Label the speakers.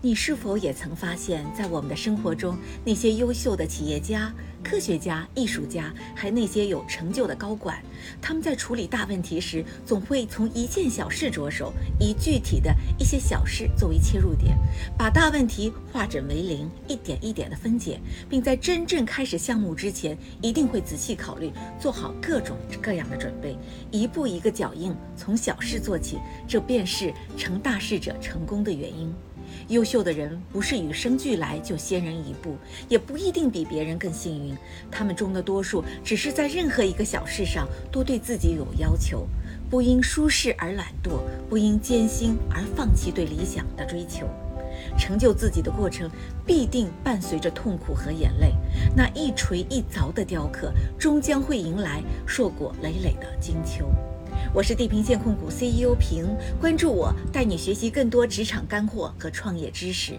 Speaker 1: 你是否也曾发现，在我们的生活中，那些优秀的企业家、科学家、艺术家，还那些有成就的高管，他们在处理大问题时，总会从一件小事着手，以具体的一些小事作为切入点，把大问题化整为零，一点一点的分解，并在真正开始项目之前，一定会仔细考虑，做好各种各样的准备，一步一个脚印，从小事做起，这便是成大事者成功的原因。优秀的人不是与生俱来就先人一步，也不一定比别人更幸运。他们中的多数只是在任何一个小事上都对自己有要求，不因舒适而懒惰，不因艰辛而放弃对理想的追求。成就自己的过程必定伴随着痛苦和眼泪，那一锤一凿的雕刻终将会迎来硕果累累的金秋。我是地平线控股 CEO 平，关注我，带你学习更多职场干货和创业知识。